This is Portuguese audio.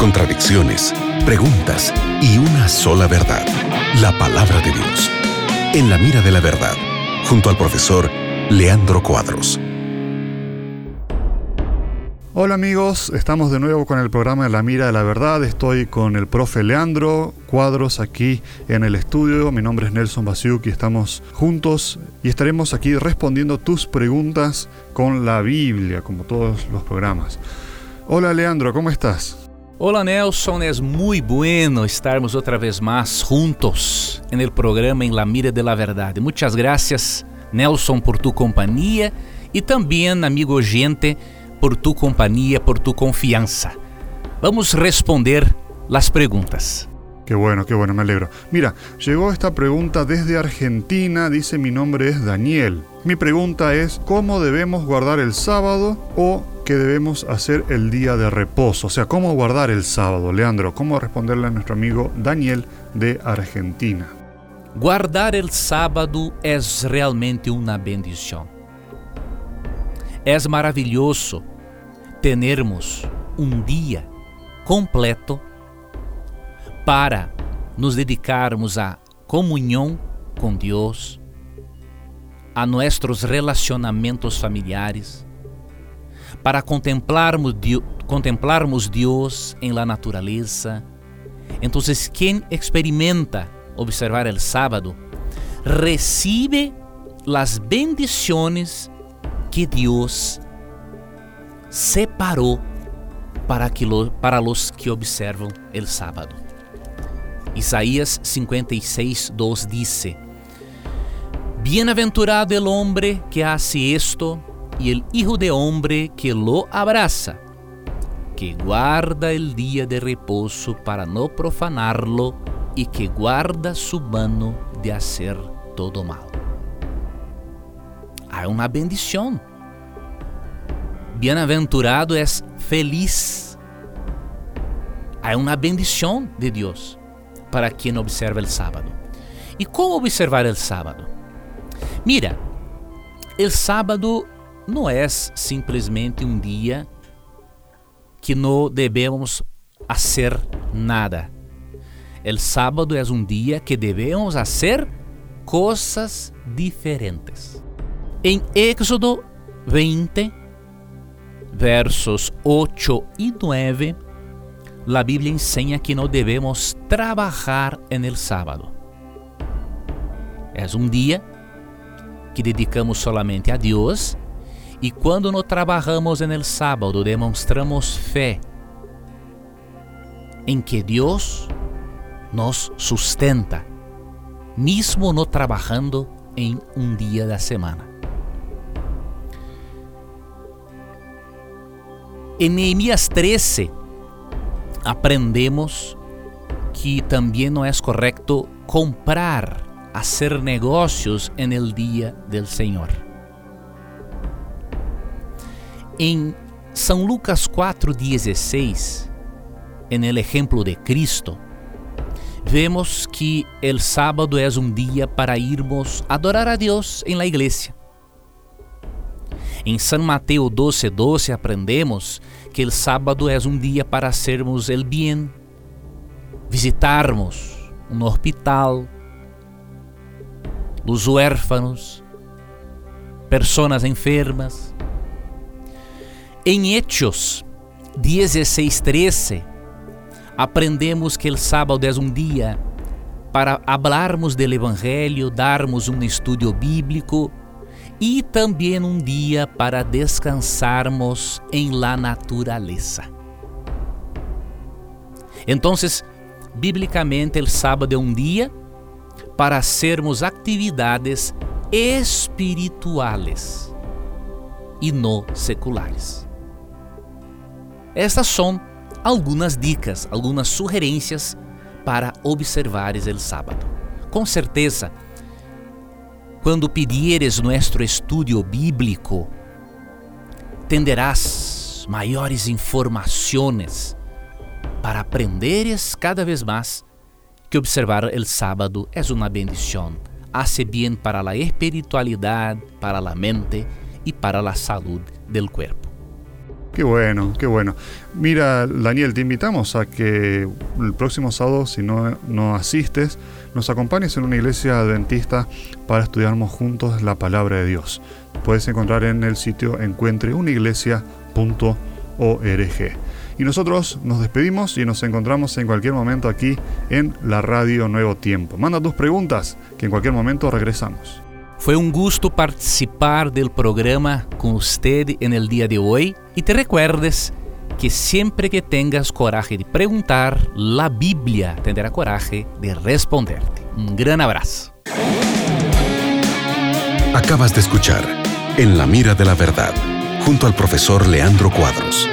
contradicciones, preguntas y una sola verdad, la palabra de Dios. En la mira de la verdad, junto al profesor Leandro Cuadros. Hola amigos, estamos de nuevo con el programa La Mira de la Verdad. Estoy con el profe Leandro Cuadros aquí en el estudio. Mi nombre es Nelson Basiuk y estamos juntos y estaremos aquí respondiendo tus preguntas con la Biblia, como todos los programas. Hola Leandro, ¿cómo estás? Hola Nelson, es muy bueno estarmos otra vez más juntos en el programa En la Mira de la Verdad. Muchas gracias Nelson por tu compañía y también amigo oyente por tu companhia, por tu confiança. Vamos responder las preguntas. Qué bueno, qué bueno, me alegro. Mira, llegó esta pregunta desde Argentina, dice mi nombre es Daniel. Mi pregunta es, ¿cómo debemos guardar el sábado o qué debemos hacer el día de reposo? O sea, ¿cómo guardar el sábado? Leandro, ¿cómo responderle a nuestro amigo Daniel de Argentina? Guardar el sábado es realmente una bendición. Es maravilhoso termos um dia completo para nos dedicarmos à comunhão com Deus, a nossos relacionamentos familiares, para contemplarmos, contemplarmos Deus em la natureza. Então, quem experimenta observar o sábado, recebe as bendições que Deus separou para, aquilo, para os que observam o sábado. Isaías 56, 2 dice: Bienaventurado el hombre que hace esto y el hijo de hombre que lo abraza, que guarda el día de reposo para no profanarlo y que guarda su mano de hacer todo mal. Há uma bendição Bienaventurado es feliz. Há uma bendição de Deus para quem observa o sábado. E como observar o sábado? Mira, o sábado não é simplesmente um dia que não devemos fazer nada. O sábado é um dia que devemos fazer coisas diferentes. Em Éxodo 20, versos 8 y 9, la Biblia enseña que no debemos trabajar en el sábado. Es un día que dedicamos solamente a E quando não trabalhamos no sábado, demonstramos fé em que Deus nos sustenta, mesmo não trabalhando em um dia da semana. En Neemías 13 aprendemos que também não é correto comprar, fazer negócios en el dia del Senhor. Em São Lucas 4:16, en el ejemplo de Cristo, vemos que el sábado é um dia para irmos adorar a Deus em la igreja. Em São Mateus 12, 12 aprendemos que o sábado é um dia para sermos el bien, visitarmos um hospital, os huérfanos, pessoas enfermas. Em Hechos 16, 13, aprendemos que o sábado é um dia para hablarmos do Evangelho, darmos um estudo bíblico e também um dia para descansarmos em la natureza. Então, biblicamente, o sábado é um dia para sermos atividades espirituais e não seculares. Estas são algumas dicas, algumas sugerências para observares o sábado. Com certeza, quando pedires nuestro estudio bíblico, tenderás maiores informações para aprenderes cada vez mais que observar o sábado é uma bendição. Hace bien para a espiritualidade, para a mente e para a saúde del cuerpo. Qué bueno, qué bueno. Mira, Daniel, te invitamos a que el próximo sábado, si no, no asistes, nos acompañes en una iglesia adventista para estudiarnos juntos la palabra de Dios. Puedes encontrar en el sitio encuentreuniglesia.org. Y nosotros nos despedimos y nos encontramos en cualquier momento aquí en la radio Nuevo Tiempo. Manda tus preguntas, que en cualquier momento regresamos. Foi um gosto participar do programa com você en el dia de hoje e te recuerdes que sempre que tengas coragem de perguntar, a Bíblia tendrá coragem de responderte. Um grande abraço. Acabas de escuchar En la mira de la verdad, junto al profesor Leandro Cuadros.